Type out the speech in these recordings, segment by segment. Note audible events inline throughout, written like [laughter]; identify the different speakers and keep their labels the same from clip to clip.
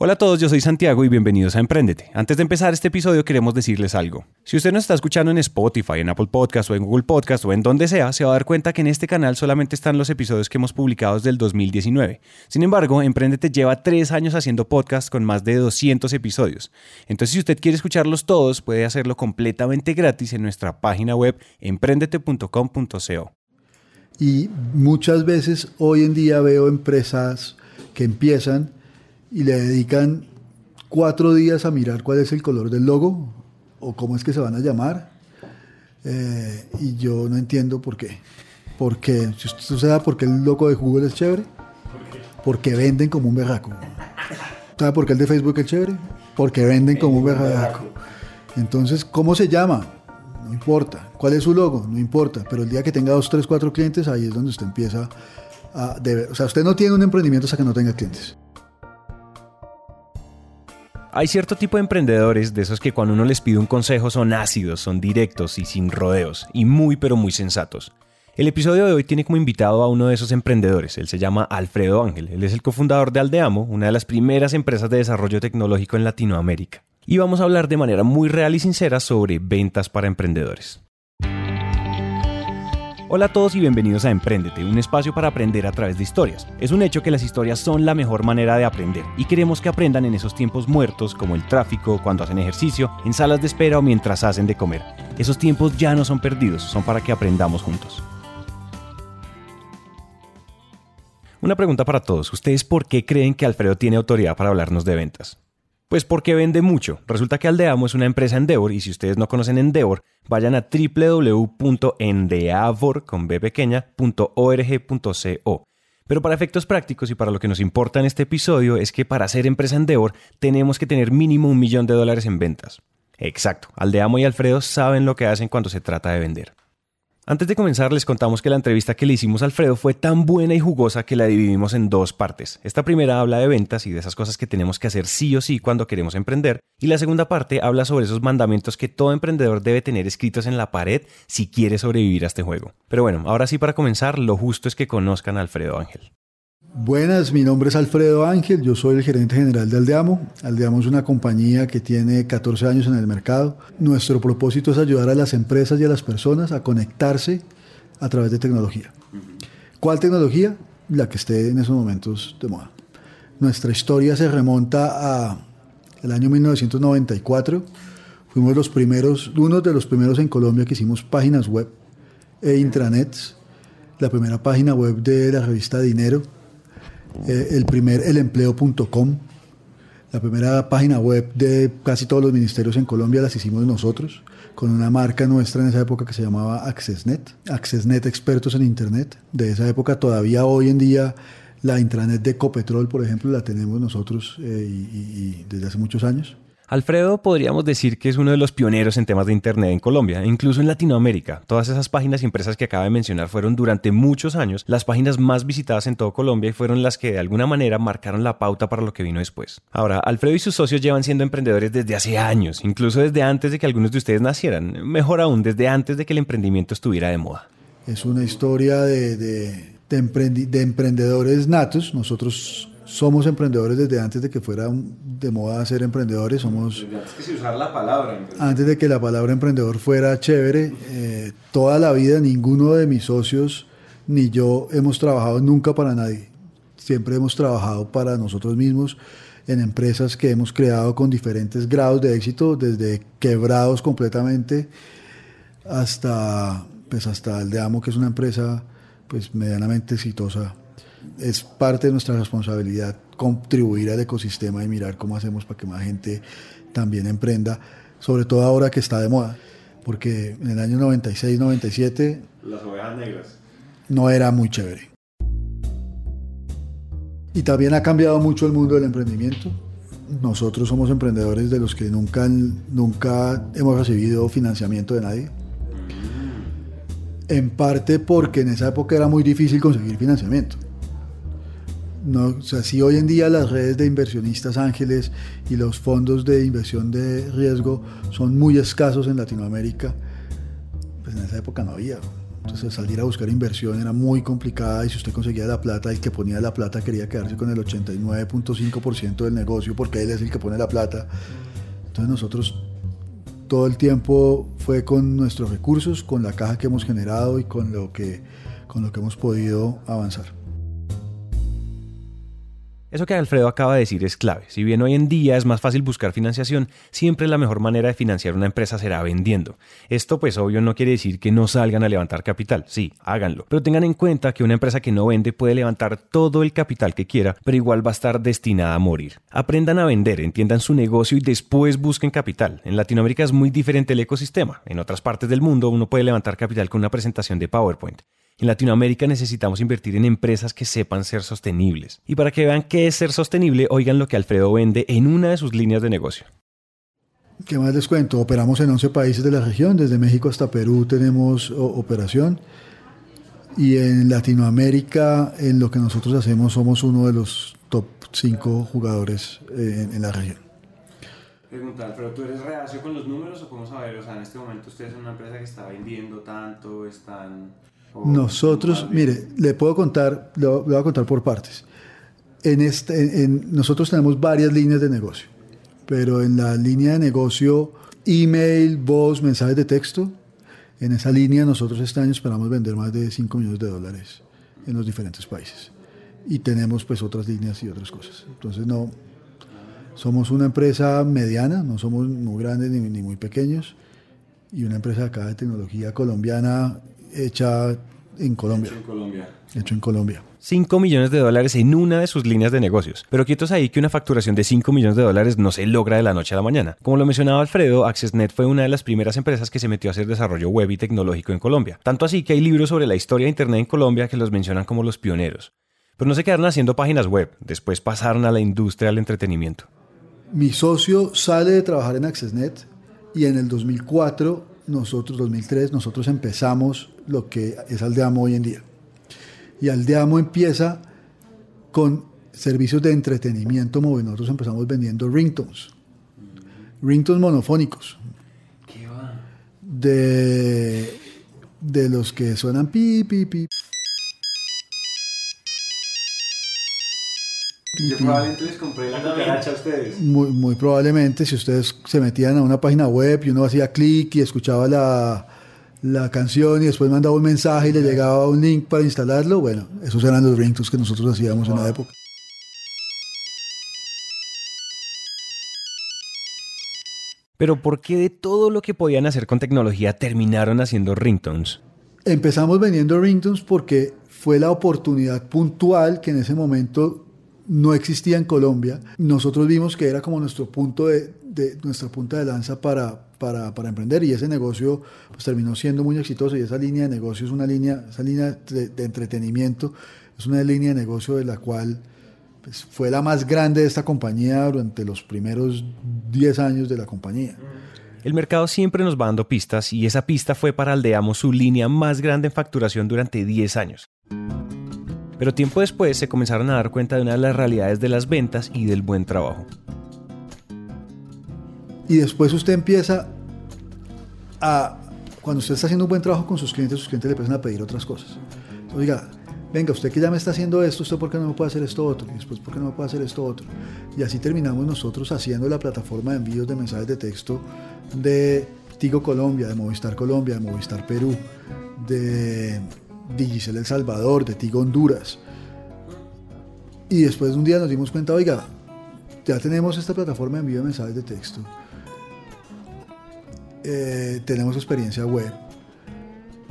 Speaker 1: Hola a todos, yo soy Santiago y bienvenidos a Emprendete. Antes de empezar este episodio queremos decirles algo. Si usted nos está escuchando en Spotify, en Apple Podcast o en Google Podcast o en donde sea, se va a dar cuenta que en este canal solamente están los episodios que hemos publicado desde el 2019. Sin embargo, Emprendete lleva tres años haciendo podcast con más de 200 episodios. Entonces, si usted quiere escucharlos todos, puede hacerlo completamente gratis en nuestra página web emprendete.com.co.
Speaker 2: Y muchas veces hoy en día veo empresas que empiezan y le dedican cuatro días a mirar cuál es el color del logo o cómo es que se van a llamar. Eh, y yo no entiendo por qué. Porque, si usted sabe por qué el logo de Google es chévere, porque venden como un berraco. ¿Sabe por qué el de Facebook es chévere? Porque venden como un berraco. Entonces, ¿cómo se llama? No importa. ¿Cuál es su logo? No importa. Pero el día que tenga dos, tres, cuatro clientes, ahí es donde usted empieza a... O sea, usted no tiene un emprendimiento hasta que no tenga clientes.
Speaker 1: Hay cierto tipo de emprendedores de esos que cuando uno les pide un consejo son ácidos, son directos y sin rodeos, y muy pero muy sensatos. El episodio de hoy tiene como invitado a uno de esos emprendedores. Él se llama Alfredo Ángel. Él es el cofundador de Aldeamo, una de las primeras empresas de desarrollo tecnológico en Latinoamérica. Y vamos a hablar de manera muy real y sincera sobre ventas para emprendedores. Hola a todos y bienvenidos a Emprendete, un espacio para aprender a través de historias. Es un hecho que las historias son la mejor manera de aprender y queremos que aprendan en esos tiempos muertos como el tráfico, cuando hacen ejercicio, en salas de espera o mientras hacen de comer. Esos tiempos ya no son perdidos, son para que aprendamos juntos. Una pregunta para todos, ¿ustedes por qué creen que Alfredo tiene autoridad para hablarnos de ventas? Pues porque vende mucho. Resulta que Aldeamo es una empresa Endeavor y si ustedes no conocen Endeavor, vayan a www.endeavor.org.co. Pero para efectos prácticos y para lo que nos importa en este episodio es que para ser empresa Endeavor tenemos que tener mínimo un millón de dólares en ventas. Exacto, Aldeamo y Alfredo saben lo que hacen cuando se trata de vender. Antes de comenzar, les contamos que la entrevista que le hicimos a Alfredo fue tan buena y jugosa que la dividimos en dos partes. Esta primera habla de ventas y de esas cosas que tenemos que hacer sí o sí cuando queremos emprender, y la segunda parte habla sobre esos mandamientos que todo emprendedor debe tener escritos en la pared si quiere sobrevivir a este juego. Pero bueno, ahora sí para comenzar, lo justo es que conozcan a Alfredo Ángel.
Speaker 2: Buenas, mi nombre es Alfredo Ángel, yo soy el gerente general de Aldeamo. Aldeamo es una compañía que tiene 14 años en el mercado. Nuestro propósito es ayudar a las empresas y a las personas a conectarse a través de tecnología. ¿Cuál tecnología? La que esté en esos momentos de moda. Nuestra historia se remonta a el año 1994. Fuimos los primeros, uno de los primeros en Colombia que hicimos páginas web e intranets. La primera página web de la revista Dinero eh, el primer elempleo.com, la primera página web de casi todos los ministerios en Colombia las hicimos nosotros, con una marca nuestra en esa época que se llamaba AccessNet, AccessNet Expertos en Internet. De esa época todavía hoy en día la intranet de Copetrol, por ejemplo, la tenemos nosotros eh, y desde hace muchos años.
Speaker 1: Alfredo podríamos decir que es uno de los pioneros en temas de Internet en Colombia, incluso en Latinoamérica. Todas esas páginas y empresas que acaba de mencionar fueron durante muchos años las páginas más visitadas en todo Colombia y fueron las que de alguna manera marcaron la pauta para lo que vino después. Ahora, Alfredo y sus socios llevan siendo emprendedores desde hace años, incluso desde antes de que algunos de ustedes nacieran, mejor aún, desde antes de que el emprendimiento estuviera de moda.
Speaker 2: Es una historia de, de, de emprendedores natos. Nosotros somos emprendedores desde antes de que fuera de moda ser emprendedores. Somos,
Speaker 1: antes de usar la palabra
Speaker 2: Antes de que la palabra emprendedor fuera chévere. Eh, toda la vida ninguno de mis socios ni yo hemos trabajado nunca para nadie. Siempre hemos trabajado para nosotros mismos en empresas que hemos creado con diferentes grados de éxito, desde quebrados completamente hasta, pues hasta el de Amo, que es una empresa pues medianamente exitosa es parte de nuestra responsabilidad contribuir al ecosistema y mirar cómo hacemos para que más gente también emprenda, sobre todo ahora que está de moda, porque en el año 96, 97...
Speaker 1: Las ovejas negras.
Speaker 2: No era muy chévere. Y también ha cambiado mucho el mundo del emprendimiento. Nosotros somos emprendedores de los que nunca, nunca hemos recibido financiamiento de nadie. En parte porque en esa época era muy difícil conseguir financiamiento. No, si hoy en día las redes de inversionistas ángeles y los fondos de inversión de riesgo son muy escasos en Latinoamérica, pues en esa época no había. Entonces salir a buscar inversión era muy complicada y si usted conseguía la plata, el que ponía la plata quería quedarse con el 89.5% del negocio porque él es el que pone la plata. Entonces nosotros todo el tiempo fue con nuestros recursos, con la caja que hemos generado y con lo que, con lo que hemos podido avanzar.
Speaker 1: Eso que Alfredo acaba de decir es clave. Si bien hoy en día es más fácil buscar financiación, siempre la mejor manera de financiar una empresa será vendiendo. Esto pues obvio no quiere decir que no salgan a levantar capital, sí, háganlo, pero tengan en cuenta que una empresa que no vende puede levantar todo el capital que quiera, pero igual va a estar destinada a morir. Aprendan a vender, entiendan su negocio y después busquen capital. En Latinoamérica es muy diferente el ecosistema. En otras partes del mundo uno puede levantar capital con una presentación de PowerPoint. En Latinoamérica necesitamos invertir en empresas que sepan ser sostenibles. Y para que vean qué es ser sostenible, oigan lo que Alfredo vende en una de sus líneas de negocio.
Speaker 2: ¿Qué más les cuento? Operamos en 11 países de la región, desde México hasta Perú tenemos operación. Y en Latinoamérica, en lo que nosotros hacemos, somos uno de los top 5 jugadores en, en la región.
Speaker 1: Pregunta, Alfredo, ¿tú eres reacio con los números o cómo saber? O sea, en este momento ustedes son una empresa que está vendiendo tanto, están
Speaker 2: nosotros, mire, le puedo contar, le voy a contar por partes. En este, en, nosotros tenemos varias líneas de negocio, pero en la línea de negocio, email, voz, mensajes de texto, en esa línea nosotros este año esperamos vender más de 5 millones de dólares en los diferentes países. Y tenemos pues otras líneas y otras cosas. Entonces no, somos una empresa mediana, no somos muy grandes ni, ni muy pequeños, y una empresa acá de tecnología colombiana hecha en Colombia. Hecho en Colombia. Hecho en Colombia.
Speaker 1: 5 millones de dólares en una de sus líneas de negocios. Pero quietos ahí que una facturación de 5 millones de dólares no se logra de la noche a la mañana. Como lo mencionaba Alfredo, AccessNet fue una de las primeras empresas que se metió a hacer desarrollo web y tecnológico en Colombia. Tanto así que hay libros sobre la historia de Internet en Colombia que los mencionan como los pioneros. Pero no se quedaron haciendo páginas web, después pasaron a la industria del entretenimiento.
Speaker 2: Mi socio sale de trabajar en AccessNet y en el 2004 nosotros, 2003, nosotros empezamos lo que es Aldeamo hoy en día. Y Aldeamo empieza con servicios de entretenimiento móvil. Nosotros empezamos vendiendo ringtones, ringtones monofónicos. ¿Qué va? De, de los que suenan pi, pi, pi.
Speaker 1: Yo probablemente les compré la cucaracha a ustedes.
Speaker 2: Muy, muy probablemente, si ustedes se metían a una página web y uno hacía clic y escuchaba la, la canción y después mandaba un mensaje y le llegaba un link para instalarlo, bueno, esos eran los ringtones que nosotros hacíamos en la época.
Speaker 1: Pero ¿por qué de todo lo que podían hacer con tecnología terminaron haciendo ringtones?
Speaker 2: Empezamos vendiendo ringtones porque fue la oportunidad puntual que en ese momento no existía en Colombia. Nosotros vimos que era como nuestro punto de, nuestra punta de lanza para, para, emprender y ese negocio pues, terminó siendo muy exitoso y esa línea de negocio es una línea, esa línea de, entretenimiento es una línea de negocio de la cual pues, fue la más grande de esta compañía durante los primeros 10 años de la compañía.
Speaker 1: El mercado siempre nos va dando pistas y esa pista fue para Aldeamos su línea más grande en facturación durante 10 años. Pero tiempo después se comenzaron a dar cuenta de una de las realidades de las ventas y del buen trabajo.
Speaker 2: Y después usted empieza a, cuando usted está haciendo un buen trabajo con sus clientes, sus clientes le empiezan a pedir otras cosas. Oiga, venga, usted que ya me está haciendo esto, ¿usted por qué no me puede hacer esto otro? Y después, ¿por qué no me puede hacer esto otro? Y así terminamos nosotros haciendo la plataforma de envíos de mensajes de texto de Tigo Colombia, de Movistar Colombia, de Movistar Perú, de Digicel El Salvador, de Tigo Honduras. Y después de un día nos dimos cuenta, oiga, ya tenemos esta plataforma de envío de mensajes de texto. Eh, tenemos experiencia web.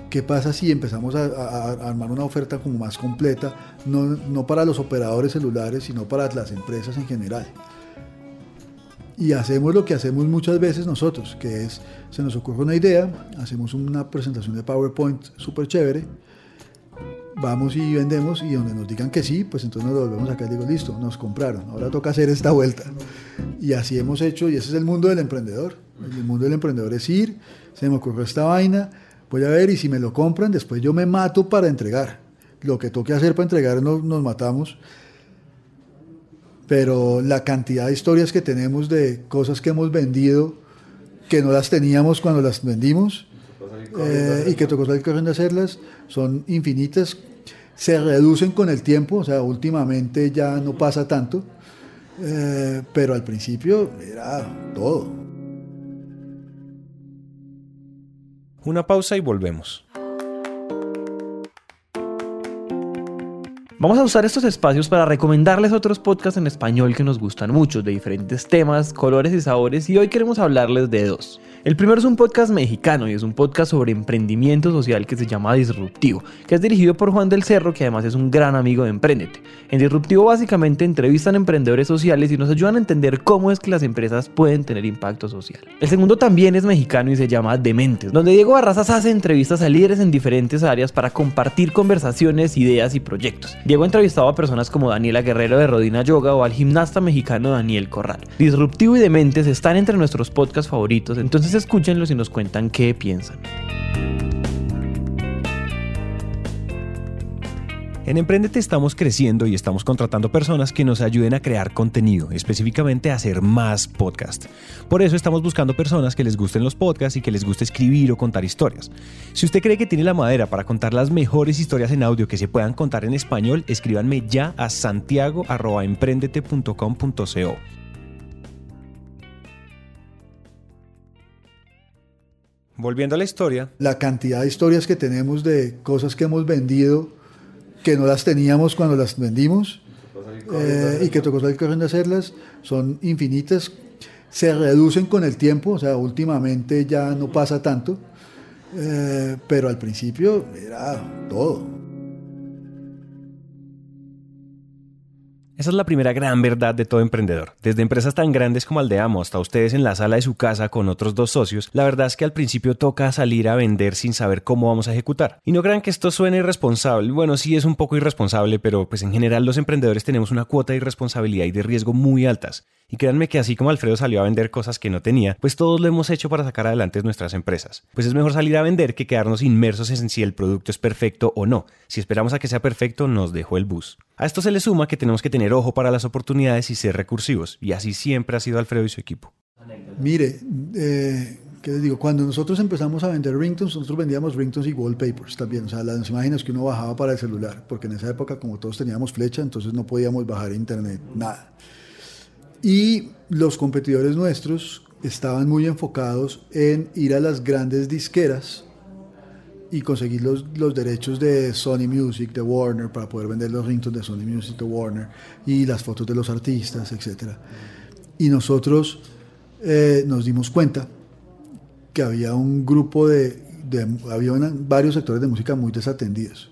Speaker 2: ¿Qué pasa si empezamos a, armar una oferta como más completa, no, no para los operadores celulares, sino para las empresas en general? y hacemos lo que hacemos muchas veces nosotros, que es, se nos ocurre una idea, hacemos una presentación de PowerPoint súper chévere, vamos y vendemos y donde nos digan que sí, pues entonces nos volvemos acá y digo, listo, nos compraron, ahora toca hacer esta vuelta. Y así hemos hecho, y ese es el mundo del emprendedor. El mundo del emprendedor es ir, se me ocurrió esta vaina, voy a ver y si me lo compran, después yo me mato para entregar. Lo que toque hacer para entregar nos, nos matamos. Pero la cantidad de historias que tenemos de cosas que hemos vendido que no las teníamos cuando las vendimos, eh, y que tocó salir corriendo a hacerlas, son infinitas, se reducen con el tiempo, o sea, últimamente ya no pasa tanto, eh, pero al principio era todo.
Speaker 1: Una pausa y volvemos.
Speaker 3: Vamos a usar estos espacios para recomendarles otros podcasts en español que nos gustan mucho, de diferentes temas, colores y sabores, y hoy queremos hablarles de dos. El primero es un podcast mexicano y es un podcast sobre emprendimiento social que se llama Disruptivo, que es dirigido por Juan del Cerro, que además es un gran amigo de Emprendete. En Disruptivo básicamente entrevistan emprendedores sociales y nos ayudan a entender cómo es que las empresas pueden tener impacto social. El segundo también es mexicano y se llama Dementes, donde Diego Barrazas hace entrevistas a líderes en diferentes áreas para compartir conversaciones, ideas y proyectos. Diego ha entrevistado a personas como Daniela Guerrero de Rodina Yoga o al gimnasta mexicano Daniel Corral. Disruptivo y Dementes están entre nuestros podcasts favoritos, entonces escúchenlos y nos cuentan qué piensan.
Speaker 1: En Emprendete estamos creciendo y estamos contratando personas que nos ayuden a crear contenido, específicamente a hacer más podcasts. Por eso estamos buscando personas que les gusten los podcasts y que les guste escribir o contar historias. Si usted cree que tiene la madera para contar las mejores historias en audio que se puedan contar en español, escríbanme ya a santiago.emprendete.com.co. Volviendo a la historia.
Speaker 2: La cantidad de historias que tenemos de cosas que hemos vendido que no las teníamos cuando las vendimos eh, y que tocó salir corriendo a hacerlas son infinitas. Se reducen con el tiempo, o sea, últimamente ya no pasa tanto, eh, pero al principio era todo.
Speaker 1: Esa es la primera gran verdad de todo emprendedor. Desde empresas tan grandes como Aldeamo hasta ustedes en la sala de su casa con otros dos socios, la verdad es que al principio toca salir a vender sin saber cómo vamos a ejecutar. Y no crean que esto suene irresponsable. Bueno, sí es un poco irresponsable, pero pues en general los emprendedores tenemos una cuota de irresponsabilidad y de riesgo muy altas. Y créanme que así como Alfredo salió a vender cosas que no tenía, pues todos lo hemos hecho para sacar adelante nuestras empresas. Pues es mejor salir a vender que quedarnos inmersos en si el producto es perfecto o no. Si esperamos a que sea perfecto, nos dejó el bus. A esto se le suma que tenemos que tener ojo para las oportunidades y ser recursivos, y así siempre ha sido Alfredo y su equipo.
Speaker 2: Mire, eh, ¿qué les digo? Cuando nosotros empezamos a vender ringtones, nosotros vendíamos ringtones y wallpapers también, o sea, las imágenes que uno bajaba para el celular, porque en esa época, como todos teníamos flecha, entonces no podíamos bajar internet, nada. Y los competidores nuestros estaban muy enfocados en ir a las grandes disqueras y conseguir los, los, derechos de Sony Music, de Warner, para poder vender los ringtones de Sony Music, de Warner, y las fotos de los artistas, etc. Y nosotros eh, nos dimos cuenta que había un grupo de, había varios sectores de música muy desatendidos.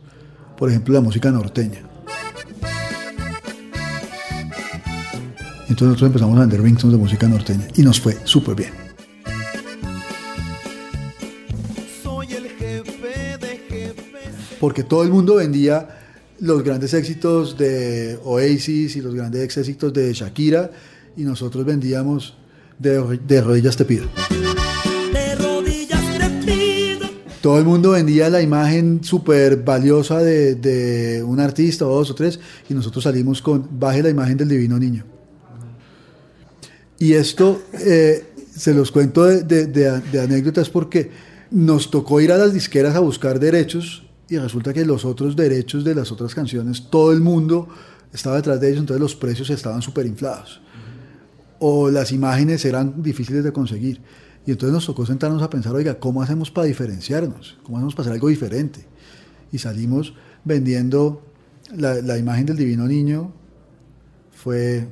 Speaker 2: Por ejemplo, la música norteña. Entonces nosotros empezamos a vender ringtones de música norteña y nos fue súper bien. Porque todo el mundo vendía los grandes éxitos de Oasis y los grandes éxitos de Shakira y nosotros vendíamos de, de rodillas te pido.
Speaker 4: De rodillas te pido.
Speaker 2: Todo el mundo vendía la imagen súper valiosa de, de un artista o dos o tres y nosotros salimos con baje la imagen del divino niño. Y esto eh, se los cuento de, de, de, de, anécdotas porque nos tocó ir a las disqueras a buscar derechos y resulta que los otros derechos de las otras canciones, todo el mundo estaba detrás de ellos, entonces los precios estaban súper inflados. O las imágenes eran difíciles de conseguir. Y entonces nos tocó sentarnos a pensar, oiga, ¿cómo hacemos para diferenciarnos? ¿Cómo hacemos para hacer algo diferente? Y salimos vendiendo la, la imagen del Divino Niño. Fue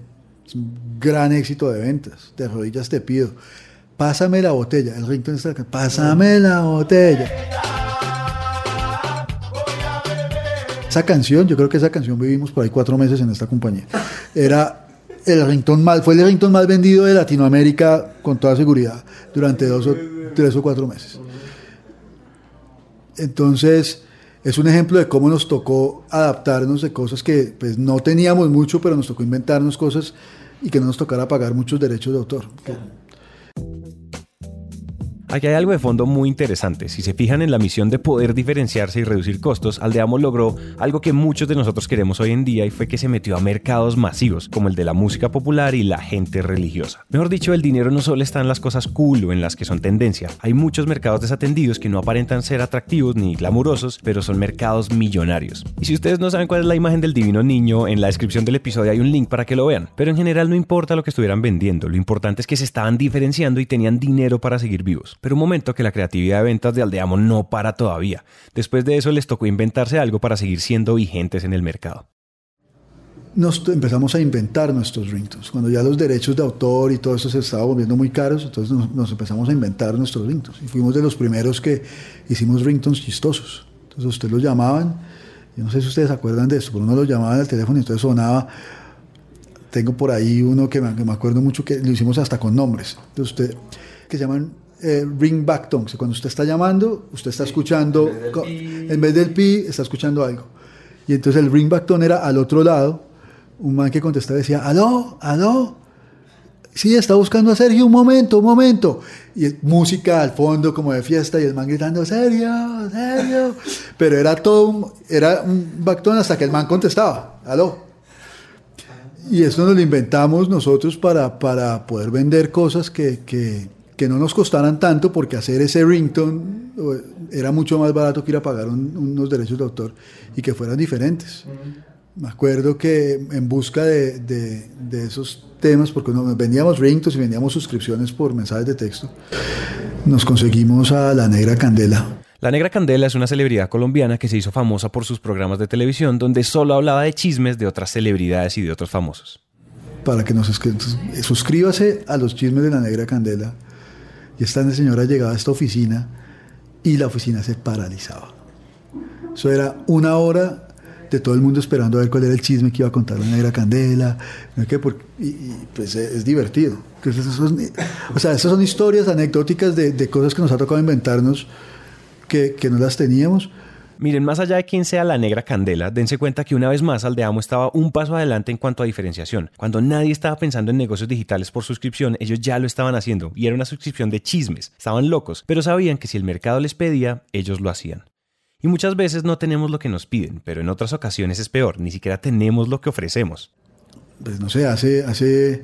Speaker 2: un gran éxito de ventas. De rodillas te pido. Pásame la botella. El ringtone está acá. Pásame la botella. Esa canción, yo creo que esa canción vivimos por ahí cuatro meses en esta compañía. Era el ringtone mal, fue el ringtone más vendido de Latinoamérica con toda seguridad durante dos o tres o cuatro meses. Entonces, es un ejemplo de cómo nos tocó adaptarnos de cosas que pues, no teníamos mucho, pero nos tocó inventarnos cosas y que no nos tocara pagar muchos derechos de autor.
Speaker 1: Aquí hay algo de fondo muy interesante. Si se fijan en la misión de poder diferenciarse y reducir costos, Aldeamo logró algo que muchos de nosotros queremos hoy en día y fue que se metió a mercados masivos, como el de la música popular y la gente religiosa. Mejor dicho, el dinero no solo está en las cosas cool o en las que son tendencia. Hay muchos mercados desatendidos que no aparentan ser atractivos ni glamurosos, pero son mercados millonarios. Y si ustedes no saben cuál es la imagen del divino niño, en la descripción del episodio hay un link para que lo vean. Pero en general no importa lo que estuvieran vendiendo, lo importante es que se estaban diferenciando y tenían dinero para seguir vivos. Pero un momento que la creatividad de ventas de Aldeamo no para todavía. Después de eso les tocó inventarse algo para seguir siendo vigentes en el mercado.
Speaker 2: Nos empezamos a inventar nuestros ringtones. Cuando ya los derechos de autor y todo eso se estaba volviendo muy caros, entonces nos, nos empezamos a inventar nuestros ringtones. Y fuimos de los primeros que hicimos ringtones chistosos. Entonces ustedes los llamaban, yo no sé si ustedes se acuerdan de esto, pero uno los llamaba al teléfono y entonces sonaba tengo por ahí uno que me, que me, acuerdo mucho que lo hicimos hasta con nombres. Entonces usted, que se llaman eh, ringback tones. Cuando usted está llamando, usted está escuchando, en vez del pi, está escuchando algo. Y entonces el ringback tone era al otro lado, un man que contestaba decía, aló, aló. Sí, está buscando a Sergio, un momento, un momento. Y música al fondo como de fiesta y el man gritando, Sergio, Sergio. Pero era todo, un, era un backtone hasta que el man contestaba, aló. Y eso nos lo inventamos nosotros para, para poder vender cosas que, que, que, no nos costaran tanto, porque hacer ese ringtone era mucho más barato que ir a pagar un, unos derechos de autor y que fueran diferentes. Me acuerdo que en busca de, de, de esos temas, porque nos vendíamos ringtones y vendíamos suscripciones por mensajes de texto, nos conseguimos a La Negra Candela,
Speaker 1: la Negra Candela es una celebridad colombiana que se hizo famosa por sus programas de televisión donde solo hablaba de chismes de otras celebridades y de otros famosos.
Speaker 2: Para que nos suscríbase a los chismes de La Negra Candela. Esta señora llegaba a esta oficina y la oficina se paralizaba. Eso era una hora de todo el mundo esperando a ver cuál era el chisme que iba a contar La Negra Candela. Y, y pues es divertido. O sea, esas son historias anecdóticas de, cosas que nos ha tocado inventarnos que, que, no las teníamos.
Speaker 1: Miren, más allá de quién sea la negra candela, dense cuenta que una vez más Aldeamo estaba un paso adelante en cuanto a diferenciación. Cuando nadie estaba pensando en negocios digitales por suscripción, ellos ya lo estaban haciendo y era una suscripción de chismes. Estaban locos, pero sabían que si el mercado les pedía, ellos lo hacían. Y muchas veces no tenemos lo que nos piden, pero en otras ocasiones es peor, ni siquiera tenemos lo que ofrecemos.
Speaker 2: Pues no sé, hace, hace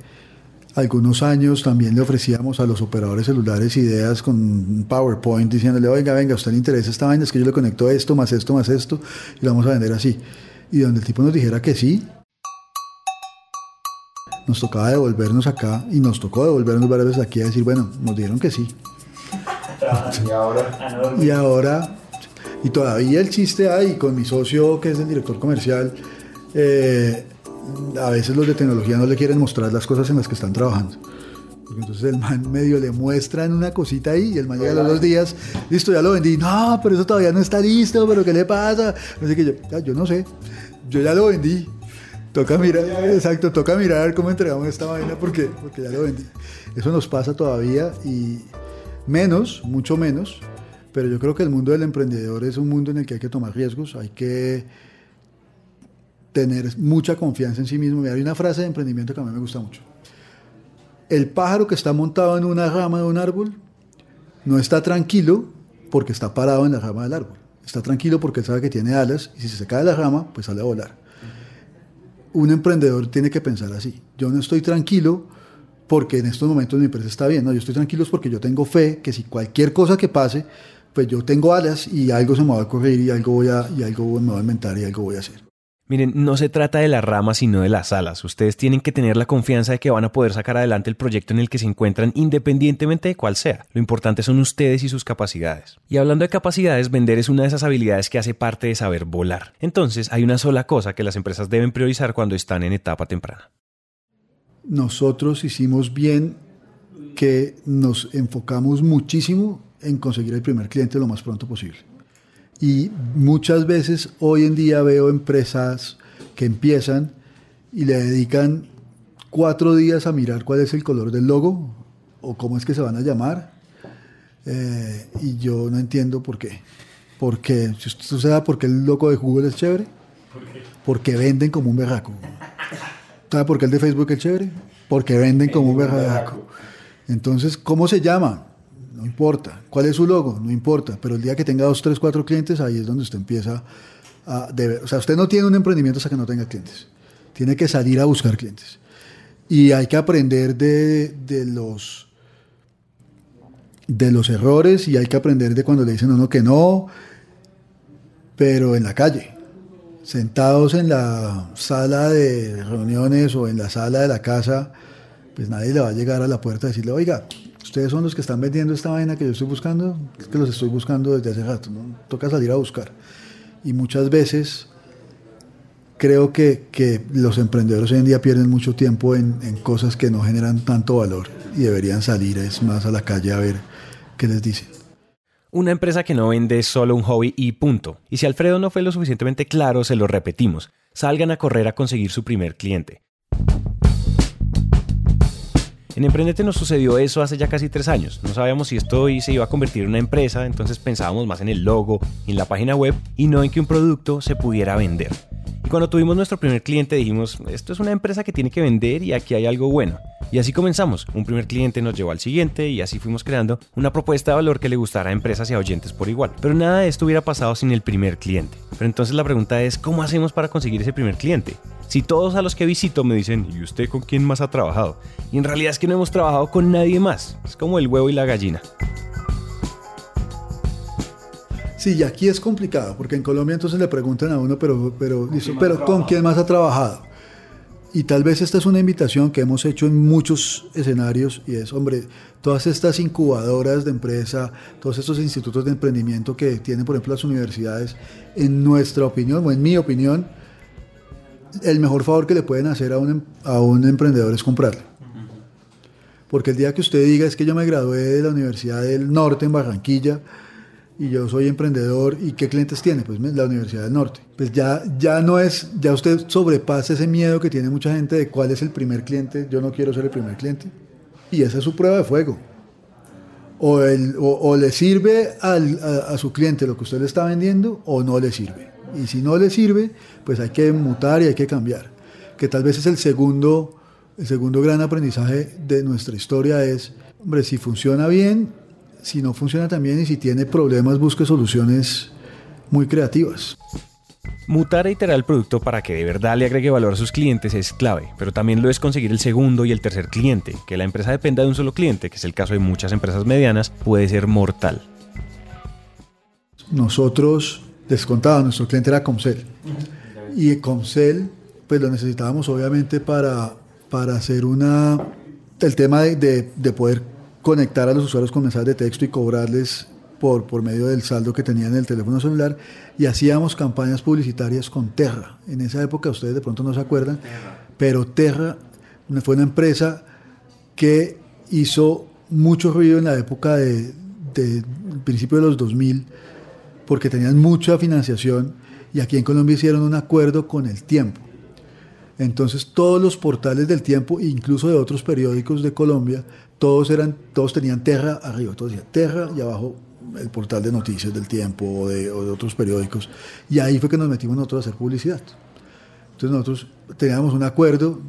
Speaker 2: algunos años también le ofrecíamos a los operadores celulares ideas con PowerPoint diciéndole, oiga, venga, a usted le interesa esta vaina, es que yo le conecto esto, más esto, más esto, y lo vamos a vender así. Y donde el tipo nos dijera que sí, nos tocaba devolvernos acá, y nos tocó devolvernos varias veces aquí a decir, bueno, nos dijeron que sí.
Speaker 3: y ahora. [laughs]
Speaker 2: Y ahora, y todavía el chiste hay, con mi socio, que es el director comercial, eh, a veces los de tecnología no le quieren mostrar las cosas en las que están trabajando. Entonces el man medio le muestran una cosita ahí y el man llega los días, listo, ya lo vendí. No, pero eso todavía no está listo, pero ¿qué le pasa? Así que yo, ya, yo no sé, yo ya lo vendí. Toca mirar, exacto, toca mirar cómo entregamos esta vaina porque, porque ya lo vendí. Eso nos pasa todavía y menos, mucho menos, pero yo creo que el mundo del emprendedor es un mundo en el que hay que tomar riesgos, hay que tener mucha confianza en sí mismo. Hay una frase de emprendimiento que a mí me gusta mucho. El pájaro que está montado en una rama de un árbol no está tranquilo porque está parado en la rama del árbol. Está tranquilo porque sabe que tiene alas y si se cae la rama, pues sale a volar. Un emprendedor tiene que pensar así. Yo no estoy tranquilo porque en estos momentos mi empresa está bien. No, yo estoy tranquilo porque yo tengo fe que si cualquier cosa que pase, pues yo tengo alas y algo se me va a correr y algo voy a, y algo me va a inventar y algo voy a hacer.
Speaker 1: Miren, no se trata de las ramas sino de las alas. Ustedes tienen que tener la confianza de que van a poder sacar adelante el proyecto en el que se encuentran independientemente de cuál sea. Lo importante son ustedes y sus capacidades. Y hablando de capacidades, vender es una de esas habilidades que hace parte de saber volar. Entonces, hay una sola cosa que las empresas deben priorizar cuando están en etapa temprana.
Speaker 2: Nosotros hicimos bien que nos enfocamos muchísimo en conseguir el primer cliente lo más pronto posible. Y muchas veces hoy en día veo empresas que empiezan y le dedican cuatro días a mirar cuál es el color del logo o cómo es que se van a llamar. Eh, y yo no entiendo por qué. Porque, si usted sabe por qué el logo de Google es chévere, ¿Por porque venden como un berraco. ¿Sabe por qué el de Facebook es chévere? Porque venden como un berraco. Entonces, ¿cómo se llama? No importa. ¿Cuál es su logo? No importa. Pero el día que tenga dos, tres, cuatro clientes, ahí es donde usted empieza a... o sea, usted no tiene un emprendimiento hasta que no tenga clientes. Tiene que salir a buscar clientes. Y hay que aprender de, de los de los errores y hay que aprender de cuando le dicen a uno que no, pero en la calle, sentados en la sala de reuniones o en la sala de la casa, pues nadie le va a llegar a la puerta a decirle, oiga, ustedes son los que están vendiendo esta vaina que yo estoy buscando, que los estoy buscando desde hace rato, ¿no? toca salir a buscar. Y muchas veces creo que, que los emprendedores hoy en día pierden mucho tiempo en, en cosas que no generan tanto valor y deberían salir es más a la calle a ver qué les dicen.
Speaker 1: Una empresa que no vende es solo un hobby y punto. Y si Alfredo no fue lo suficientemente claro, se lo repetimos. Salgan a correr a conseguir su primer cliente. En Emprendete nos sucedió eso hace ya casi tres años. No sabíamos si esto se iba a convertir en una empresa, entonces pensábamos más en el logo en la página web y no en que un producto se pudiera vender. Y cuando tuvimos nuestro primer cliente dijimos, esto es una empresa que tiene que vender y aquí hay algo bueno. Y así comenzamos. Un primer cliente nos llevó al siguiente y así fuimos creando una propuesta de valor que le gustara a empresas y a oyentes por igual. Pero nada de esto hubiera pasado sin el primer cliente. Pero entonces la pregunta es, ¿cómo hacemos para conseguir ese primer cliente? Si todos a los que visito me dicen, ¿y usted con quién más ha trabajado? Y en realidad es que no hemos trabajado con nadie más. Es como el huevo y la gallina.
Speaker 2: Sí, y aquí es complicado, porque en Colombia entonces le preguntan a uno, pero, pero, listo, pero ¿con quién más ha trabajado? Y tal vez esta es una invitación que hemos hecho en muchos escenarios y es, hombre, todas estas incubadoras de empresa, todos estos institutos de emprendimiento que tienen, por ejemplo, las universidades, en nuestra opinión, o en mi opinión, el mejor favor que le pueden hacer a un, em- a un emprendedor es comprarle. Porque el día que usted diga es que yo me gradué de la Universidad del Norte en Barranquilla y yo soy emprendedor y qué clientes tiene, pues la Universidad del Norte. Pues ya, ya no es, ya usted sobrepasa ese miedo que tiene mucha gente de cuál es el primer cliente, yo no quiero ser el primer cliente. Y esa es su prueba de fuego. O, el- o- le sirve a, a su cliente lo que usted le está vendiendo o no le sirve. Y si no le sirve, pues hay que mutar y hay que cambiar. Que tal vez es el segundo, el segundo gran aprendizaje de nuestra historia es, hombre, si funciona bien, si no funciona tan bien y si tiene problemas, busque soluciones muy creativas.
Speaker 1: Mutar e iterar el producto para que de verdad le agregue valor a sus clientes es clave, pero también lo es conseguir el segundo y el tercer cliente. Que la empresa dependa de un solo cliente, que es el caso de muchas empresas medianas, puede ser mortal.
Speaker 2: Nosotros, les contaba, nuestro cliente era Comcel. Y Comcel, pues lo necesitábamos obviamente para, para hacer una... El tema de, de- de poder conectar a los usuarios con mensajes de texto y cobrarles por, por medio del saldo que tenían en el teléfono celular. Y hacíamos campañas publicitarias con Terra. En esa época, ustedes de pronto no se acuerdan, pero Terra fue una empresa que hizo mucho ruido en la época de, de principio de los 2000 porque tenían mucha financiación y aquí en Colombia hicieron un acuerdo con el tiempo. Entonces todos los portales del tiempo, incluso de otros periódicos de Colombia, todos, eran, todos tenían Terra arriba, todos decían Terra y abajo el portal de noticias del tiempo o de, otros periódicos. Y ahí fue que nos metimos nosotros a hacer publicidad. Entonces nosotros teníamos un acuerdo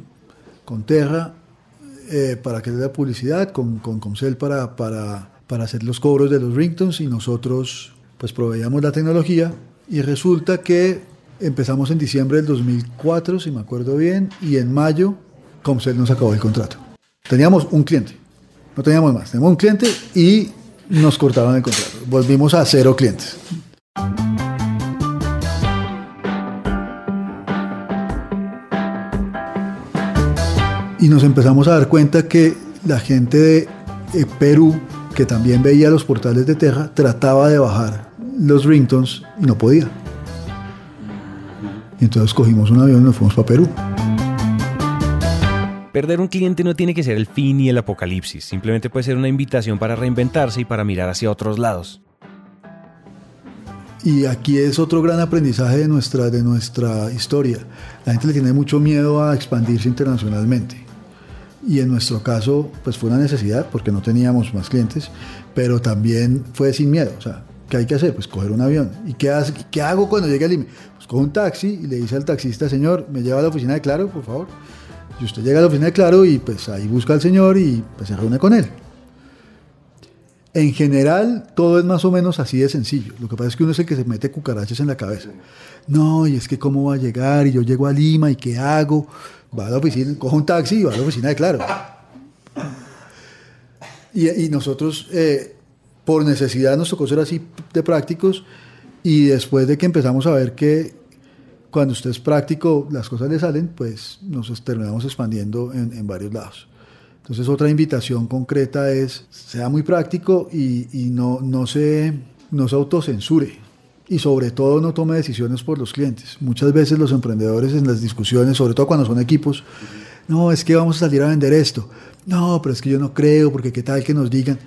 Speaker 2: con Terra eh, para que la publicidad, con, con Comcel para, para, para hacer los cobros de los ringtones y nosotros pues proveíamos la tecnología y resulta que empezamos en diciembre del 2004, si me acuerdo bien, y en mayo Comcel nos acabó el contrato. Teníamos un cliente, no teníamos más, teníamos un cliente y nos cortaron el contrato. Volvimos a cero clientes. Y nos empezamos a dar cuenta que la gente de eh, Perú, que también veía los portales de Terra, trataba de bajar los ringtones y no podía. Y entonces cogimos un avión y nos fuimos para Perú.
Speaker 1: Perder un cliente no tiene que ser el fin y el apocalipsis, simplemente puede ser una invitación para reinventarse y para mirar hacia otros lados.
Speaker 2: Y aquí es otro gran aprendizaje de nuestra, de nuestra historia. La gente le tiene mucho miedo a expandirse internacionalmente. Y en nuestro caso, pues fue una necesidad porque no teníamos más clientes, pero también fue sin miedo. O sea, ¿qué hay que hacer? Pues coger un avión. ¿Y qué, hace- qué hago cuando llegue al límite? Pues cojo un taxi y le dice al taxista, señor, ¿me lleva a la oficina de Claro, por favor? Y usted llega a la oficina de Claro y pues ahí busca al señor y pues se reúne con él. En general, todo es más o menos así de sencillo. Lo que pasa es que uno es el que se mete cucarachas en la cabeza. No, y es que cómo va a llegar, y yo llego a Lima, y qué hago. Va a la oficina, cojo un taxi y va a la oficina de Claro. Y, y nosotros, eh, por necesidad, nos tocó ser así de prácticos. Y después de que empezamos a ver que cuando usted es práctico, las cosas le salen, pues nos terminamos expandiendo en, varios lados. Entonces otra invitación concreta es, sea muy práctico y, y no, no, se, no se autocensure. Y sobre todo no tome decisiones por los clientes. Muchas veces los emprendedores en las discusiones, sobre todo cuando son equipos, no, es que vamos a salir a vender esto. No, pero es que yo no creo, porque qué tal que nos digan.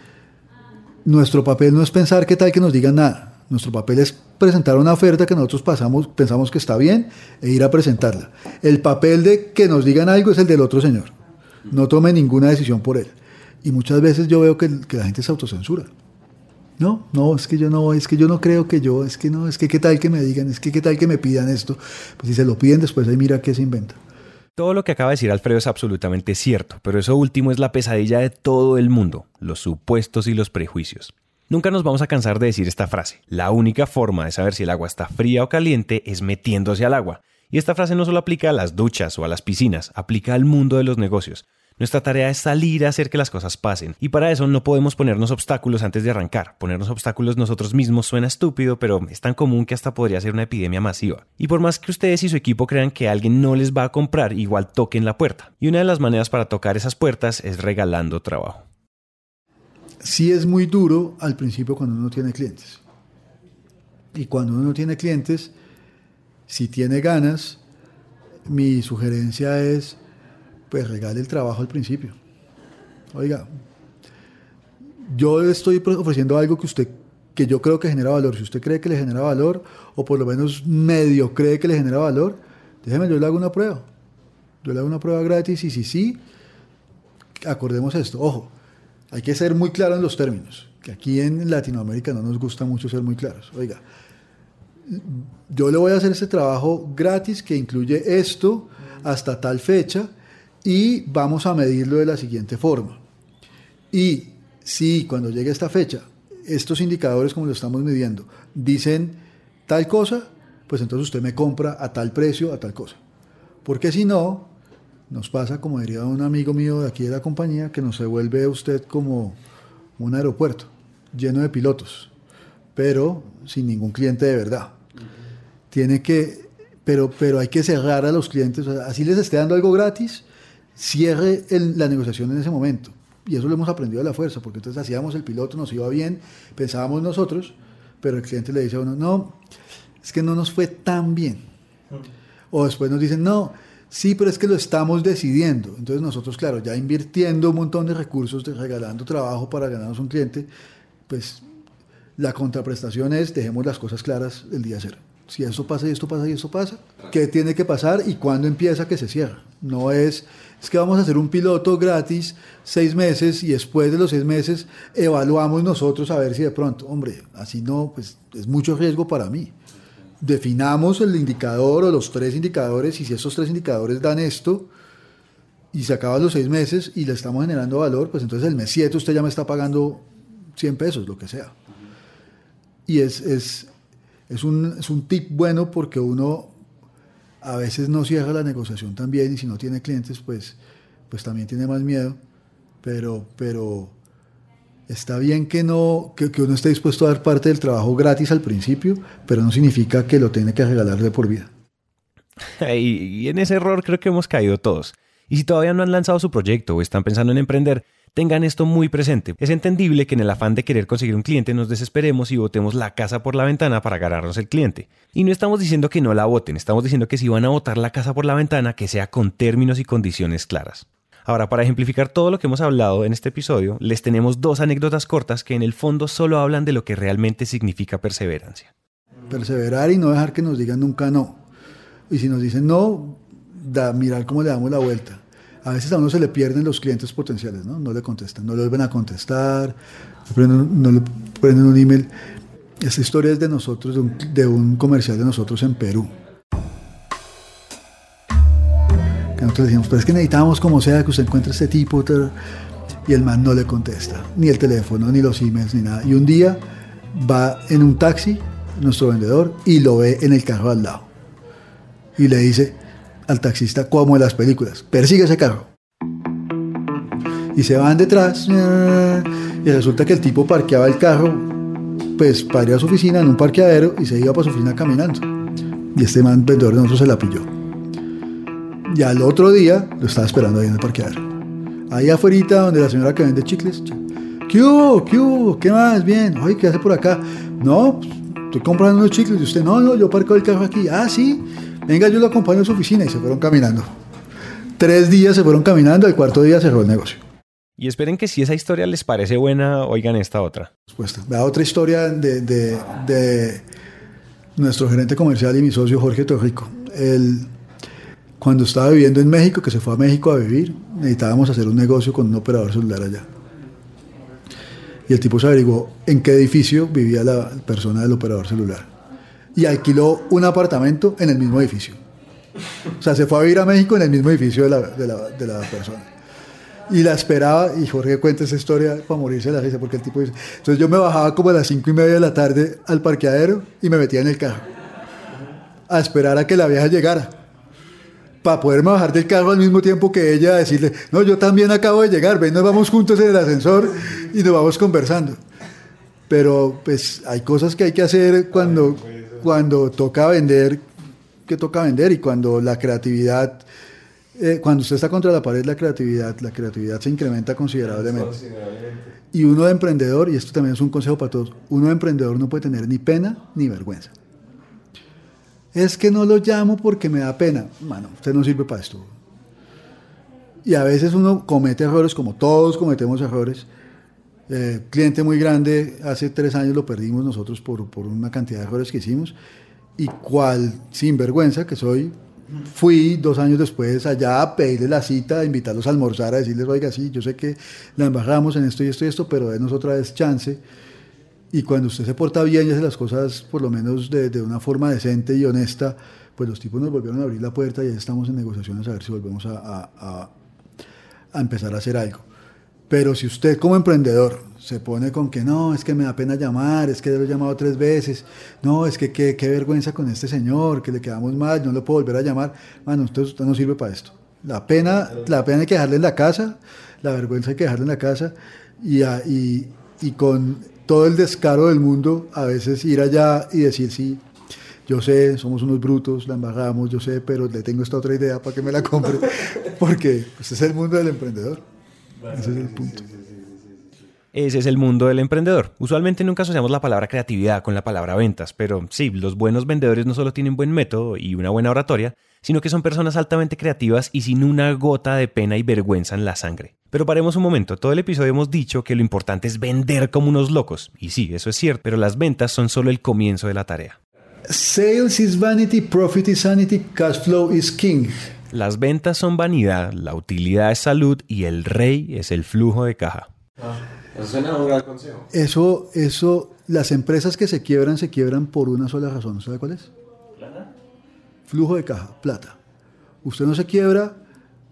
Speaker 2: Nuestro papel no es pensar qué tal que nos digan nada. Nuestro papel es presentar una oferta que nosotros pasamos, pensamos que está bien e ir a presentarla. El papel de que nos digan algo es el del otro señor. No tome ninguna decisión por él. Y muchas veces yo veo que, que la gente se autocensura. No, no, es que yo no, es que yo no creo que yo, es que no, es que qué tal que me digan, es que qué tal que me pidan esto. Pues si se lo piden después ahí mira qué se inventa.
Speaker 1: Todo lo que acaba de decir Alfredo es absolutamente cierto, pero eso último es la pesadilla de todo el mundo, los supuestos y los prejuicios. Nunca nos vamos a cansar de decir esta frase. La única forma de saber si el agua está fría o caliente es metiéndose al agua. Y esta frase no solo aplica a las duchas o a las piscinas, aplica al mundo de los negocios. Nuestra tarea es salir a hacer que las cosas pasen. Y para eso no podemos ponernos obstáculos antes de arrancar. Ponernos obstáculos nosotros mismos suena estúpido, pero es tan común que hasta podría ser una epidemia masiva. Y por más que ustedes y su equipo crean que alguien no les va a comprar, igual toquen la puerta. Y una de las maneras para tocar esas puertas es regalando trabajo.
Speaker 2: Sí es muy duro al principio cuando uno tiene clientes. Y cuando uno no tiene clientes, si tiene ganas, mi sugerencia es pues regale el trabajo al principio. Oiga, yo estoy ofreciendo algo que usted que yo creo que genera valor. Si usted cree que le genera valor, o por lo menos medio cree que le genera valor, déjeme, yo le hago una prueba. Yo le hago una prueba gratis y si sí, acordemos esto. Ojo, hay que ser muy claro en los términos, que aquí en Latinoamérica no nos gusta mucho ser muy claros. Oiga, yo le voy a hacer este trabajo gratis que incluye esto hasta tal fecha y vamos a medirlo de la siguiente forma. Y si cuando llegue esta fecha, estos indicadores como lo estamos midiendo, dicen tal cosa, pues entonces usted me compra a tal precio, a tal cosa. Porque si no, nos pasa, como diría un amigo mío de aquí de la compañía, que nos se vuelve usted como un aeropuerto lleno de pilotos, pero sin ningún cliente de verdad. Tiene que, pero, pero hay que cerrar a los clientes, así les esté dando algo gratis, cierre la negociación en ese momento. Y eso lo hemos aprendido a la fuerza, porque entonces hacíamos el piloto, nos iba bien, pensábamos nosotros, pero el cliente le dice a uno, no, es que no nos fue tan bien. O después nos dicen, no, sí, pero es que lo estamos decidiendo. Entonces nosotros, claro, ya invirtiendo un montón de recursos, regalando trabajo para ganarnos un cliente, pues la contraprestación es, dejemos las cosas claras el día cero. Si esto pasa y esto pasa y esto pasa, ¿qué tiene que pasar y cuándo empieza que se cierra? No es, es que vamos a hacer un piloto gratis seis meses y después de los seis meses evaluamos nosotros a ver si de pronto, hombre, así no, pues es mucho riesgo para mí. Definamos el indicador o los tres indicadores y si esos tres indicadores dan esto y se acaban los seis meses y le estamos generando valor, pues entonces el mes 7 usted ya me está pagando 100 pesos, lo que sea. Y es, es, es, un, es un tip bueno porque uno a veces no cierra la negociación también y si no tiene clientes, pues, pues también tiene más miedo. Pero, pero está bien que, no, que, que, uno esté dispuesto a dar parte del trabajo gratis al principio, pero no significa que lo tiene que regalarle por vida. [laughs]
Speaker 1: Y en ese error creo que hemos caído todos. Y si todavía no han lanzado su proyecto o están pensando en emprender, tengan esto muy presente. Es entendible que en el afán de querer conseguir un cliente nos desesperemos y botemos la casa por la ventana para ganarnos el cliente. Y no estamos diciendo que no la voten, estamos diciendo que si van a botar la casa por la ventana, que sea con términos y condiciones claras. Ahora, para ejemplificar todo lo que hemos hablado en este episodio, les tenemos dos anécdotas cortas que en el fondo solo hablan de lo que realmente significa perseverancia.
Speaker 2: Perseverar y no dejar que nos digan nunca no. Y si nos dicen no, da, mirar cómo le damos la vuelta. A veces a uno se le pierden los clientes potenciales, ¿no? No le contestan, no le vuelven a contestar, no, le prenden un email. Esta historia es de nosotros, de un, de un comercial de nosotros en Perú. Que nosotros decíamos, pero es que necesitamos como sea que usted encuentre este tipo. Y el man no le contesta, ni el teléfono, ni los emails, ni nada. Y un día va en un taxi, nuestro vendedor, y lo ve en el carro al lado. Y le dice al taxista, como en las películas, persigue ese carro. Y se van detrás, y resulta que el tipo parqueaba el carro, pues para ir a su oficina en un parqueadero y se iba para su oficina caminando. Y este man vendedor de nosotros se la pilló. Y al otro día lo estaba esperando ahí en el parqueadero. Ahí afuera donde la señora que vende chicles. ¿Qué hubo? ¿Qué más? Bien. ¿qué hace por acá? No, pues, estoy comprando unos chicles. Y usted, no, no, yo parco el carro aquí. Ah, sí. Venga, yo lo acompaño a su oficina. Y se fueron caminando. Tres días se fueron caminando. El cuarto día cerró el negocio.
Speaker 1: Y esperen que si esa historia les parece buena, oigan esta otra.
Speaker 2: Respuesta. Vea otra historia de, de, de nuestro gerente comercial y mi socio Jorge Torrico. El, cuando estaba viviendo en México, que se fue a México a vivir, necesitábamos hacer un negocio con un operador celular allá. Y el tipo se averiguó en qué edificio vivía la persona del operador celular. Y alquiló un apartamento en el mismo edificio. O sea, se fue a vivir a México en el mismo edificio de la, de la, persona. Y la esperaba, y Jorge cuenta esa historia para morirse de la risa, porque el tipo dice, entonces yo me bajaba como a las cinco y media de la tarde al parqueadero y me metía en el carro a esperar a que la vieja llegara para poderme bajar del carro al mismo tiempo que ella, decirle, no, yo también acabo de llegar, ven, nos vamos juntos en el ascensor y nos vamos conversando. Pero pues hay cosas que hay que hacer cuando, cuando toca vender, que toca vender y cuando la creatividad, eh, cuando usted está contra la pared, la creatividad, la creatividad se incrementa considerablemente. Y uno de emprendedor, y esto también es un consejo para todos, uno de emprendedor no puede tener ni pena ni vergüenza es que no lo llamo porque me da pena. Mano, usted no sirve para esto. Y a veces uno comete errores, como todos cometemos errores. Eh, cliente muy grande, hace tres años lo perdimos nosotros por, por una cantidad de errores que hicimos. Y cual, sin vergüenza que soy, fui dos años después allá a pedirle la cita, a invitarlos a almorzar, a decirles, oiga, sí, yo sé que la embajamos en esto y esto y esto, pero denos otra vez chance y cuando usted se porta bien y hace las cosas por lo menos de, de, una forma decente y honesta, pues los tipos nos volvieron a abrir la puerta y ya estamos en negociaciones a ver si volvemos a, a, a empezar a hacer algo. Pero si usted como emprendedor se pone con que no, es que me da pena llamar, es que lo he llamado tres veces, no, es que qué, vergüenza con este señor, que le quedamos mal, no lo puedo volver a llamar, bueno, usted, no sirve para esto. La pena, la pena hay que dejarle en la casa, la vergüenza hay que dejarle en la casa y, y, y con todo el descaro del mundo, a veces ir allá y decir, sí, yo sé, somos unos brutos, la embajamos, yo sé, pero le tengo esta otra idea para que me la compre, [laughs] porque pues, es el mundo del emprendedor. Ese es el punto.
Speaker 1: Ese es el mundo del emprendedor. Usualmente nunca asociamos la palabra creatividad con la palabra ventas, pero sí, los buenos vendedores no solo tienen buen método y una buena oratoria, sino que son personas altamente creativas y sin una gota de pena y vergüenza en la sangre. Pero paremos un momento, todo el episodio hemos dicho que lo importante es vender como unos locos. Y sí, eso es cierto, pero las ventas son solo el comienzo de la tarea.
Speaker 2: Sales is vanity, profit is sanity, cash flow is king.
Speaker 1: Las ventas son vanidad, la utilidad es salud y el rey es el flujo de caja.
Speaker 5: Ah, eso suena un gran consejo.
Speaker 2: Eso, eso, las empresas que se quiebran, se quiebran por una sola razón. ¿Sabe cuál es?
Speaker 5: ¿Plata?
Speaker 2: Flujo de caja, plata. Usted no se quiebra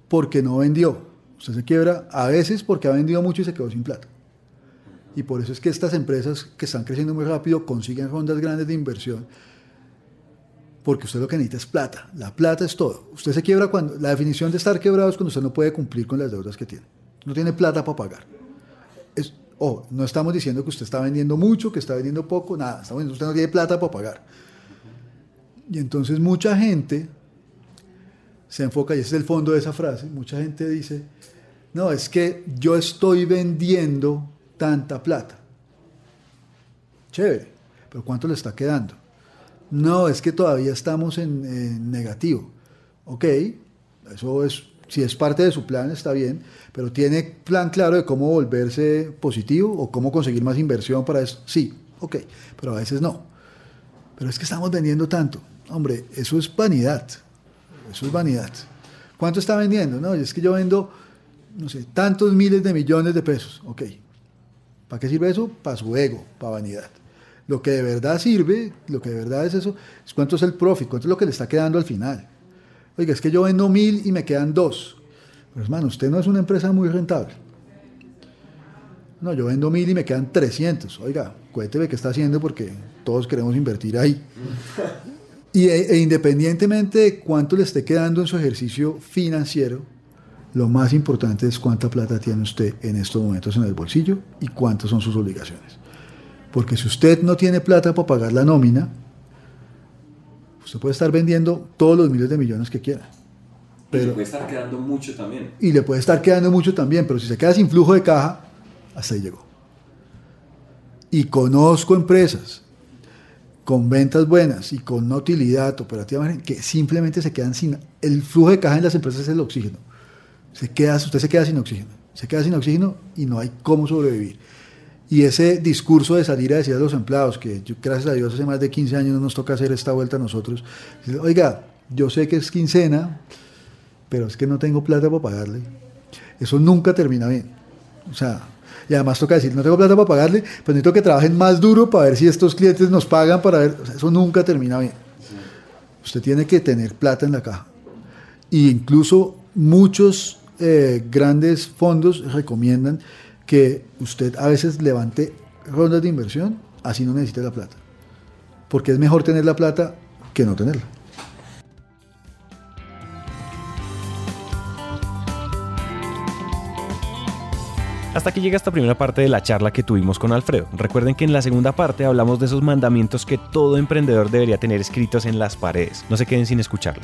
Speaker 2: porque no vendió. Usted se quiebra a veces porque ha vendido mucho y se quedó sin plata. Y por eso es que estas empresas que están creciendo muy rápido consiguen rondas grandes de inversión. Porque usted lo que necesita es plata. La plata es todo. Usted se quiebra cuando... La definición de estar quebrado es cuando usted no puede cumplir con las deudas que tiene. No tiene plata para pagar. Es, no estamos diciendo que usted está vendiendo mucho, que está vendiendo poco, nada. Estamos diciendo que usted no tiene plata para pagar. Y entonces mucha gente se enfoca, y ese es el fondo de esa frase, mucha gente dice, no, es que yo estoy vendiendo tanta plata. Chévere, pero ¿cuánto le está quedando? No, es que todavía estamos en, negativo. Ok, eso es, si es parte de su plan está bien, pero ¿tiene plan claro de cómo volverse positivo o cómo conseguir más inversión para eso? Sí, ok, pero a veces no. Pero es que estamos vendiendo tanto. Hombre, eso es vanidad. Eso es vanidad. ¿Cuánto está vendiendo? No, es que yo vendo, no sé, tantos miles de millones de pesos. Ok. ¿Para qué sirve eso? Para su ego, para vanidad. Lo que de verdad sirve, lo que de verdad es eso, es cuánto es el profit, cuánto es lo que le está quedando al final. Oiga, es que yo vendo mil y me quedan dos. Pero hermano, usted no es una empresa muy rentable. No, yo vendo mil y me quedan 300. Oiga, cuénteme qué está haciendo porque todos queremos invertir ahí. [laughs] Y e, e independientemente de cuánto le esté quedando en su ejercicio financiero, lo más importante es cuánta plata tiene usted en estos momentos en el bolsillo y cuántas son sus obligaciones. Porque si usted no tiene plata para pagar la nómina, usted puede estar vendiendo todos los miles de millones que quiera.
Speaker 5: y le
Speaker 2: Pero,
Speaker 5: puede estar quedando mucho también.
Speaker 2: y le puede estar quedando mucho también, pero si se queda sin flujo de caja, hasta ahí llegó. Y conozco empresas con ventas buenas y con utilidad operativa que simplemente se quedan sin... El flujo de caja en las empresas es el oxígeno. Se queda, usted se queda sin oxígeno. Se queda sin oxígeno y no hay cómo sobrevivir. Y ese discurso de salir a decir a los empleados, que yo, gracias a Dios hace más de 15 años no nos toca hacer esta vuelta a nosotros, oiga, yo sé que es quincena, pero es que no tengo plata para pagarle. Eso nunca termina bien. O sea, y además toca decir, no tengo plata para pagarle, pues necesito que trabajen más duro para ver si estos clientes nos pagan para ver. O sea, eso nunca termina bien. Usted tiene que tener plata en la caja. Y incluso muchos eh, grandes fondos recomiendan que usted a veces levante rondas de inversión, así no necesite la plata. Porque es mejor tener la plata que no tenerla.
Speaker 1: Hasta aquí llega esta primera parte de la charla que tuvimos con Alfredo. Recuerden que en la segunda parte hablamos de esos mandamientos que todo emprendedor debería tener escritos en las paredes. No se queden sin escucharlo.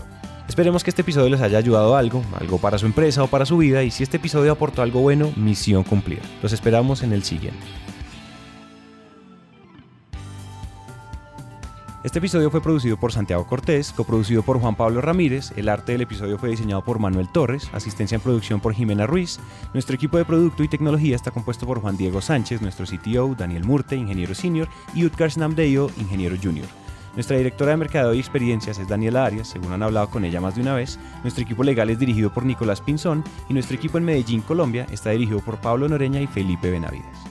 Speaker 1: Esperemos que este episodio les haya ayudado algo, algo para su empresa o para su vida, y si este episodio aportó algo bueno, misión cumplida. Los esperamos en el siguiente. Este episodio fue producido por Santiago Cortés, coproducido por Juan Pablo Ramírez, el arte del episodio fue diseñado por Manuel Torres, asistencia en producción por Jimena Ruiz, nuestro equipo de producto y tecnología está compuesto por Juan Diego Sánchez, nuestro CTO, Daniel Murte, ingeniero senior, y Utkarsh Namdeo, ingeniero junior. Nuestra directora de mercadeo y experiencias es Daniela Arias, según han hablado con ella más de una vez. Nuestro equipo legal es dirigido por Nicolás Pinzón y nuestro equipo en Medellín, Colombia, está dirigido por Pablo Noreña y Felipe Benavides.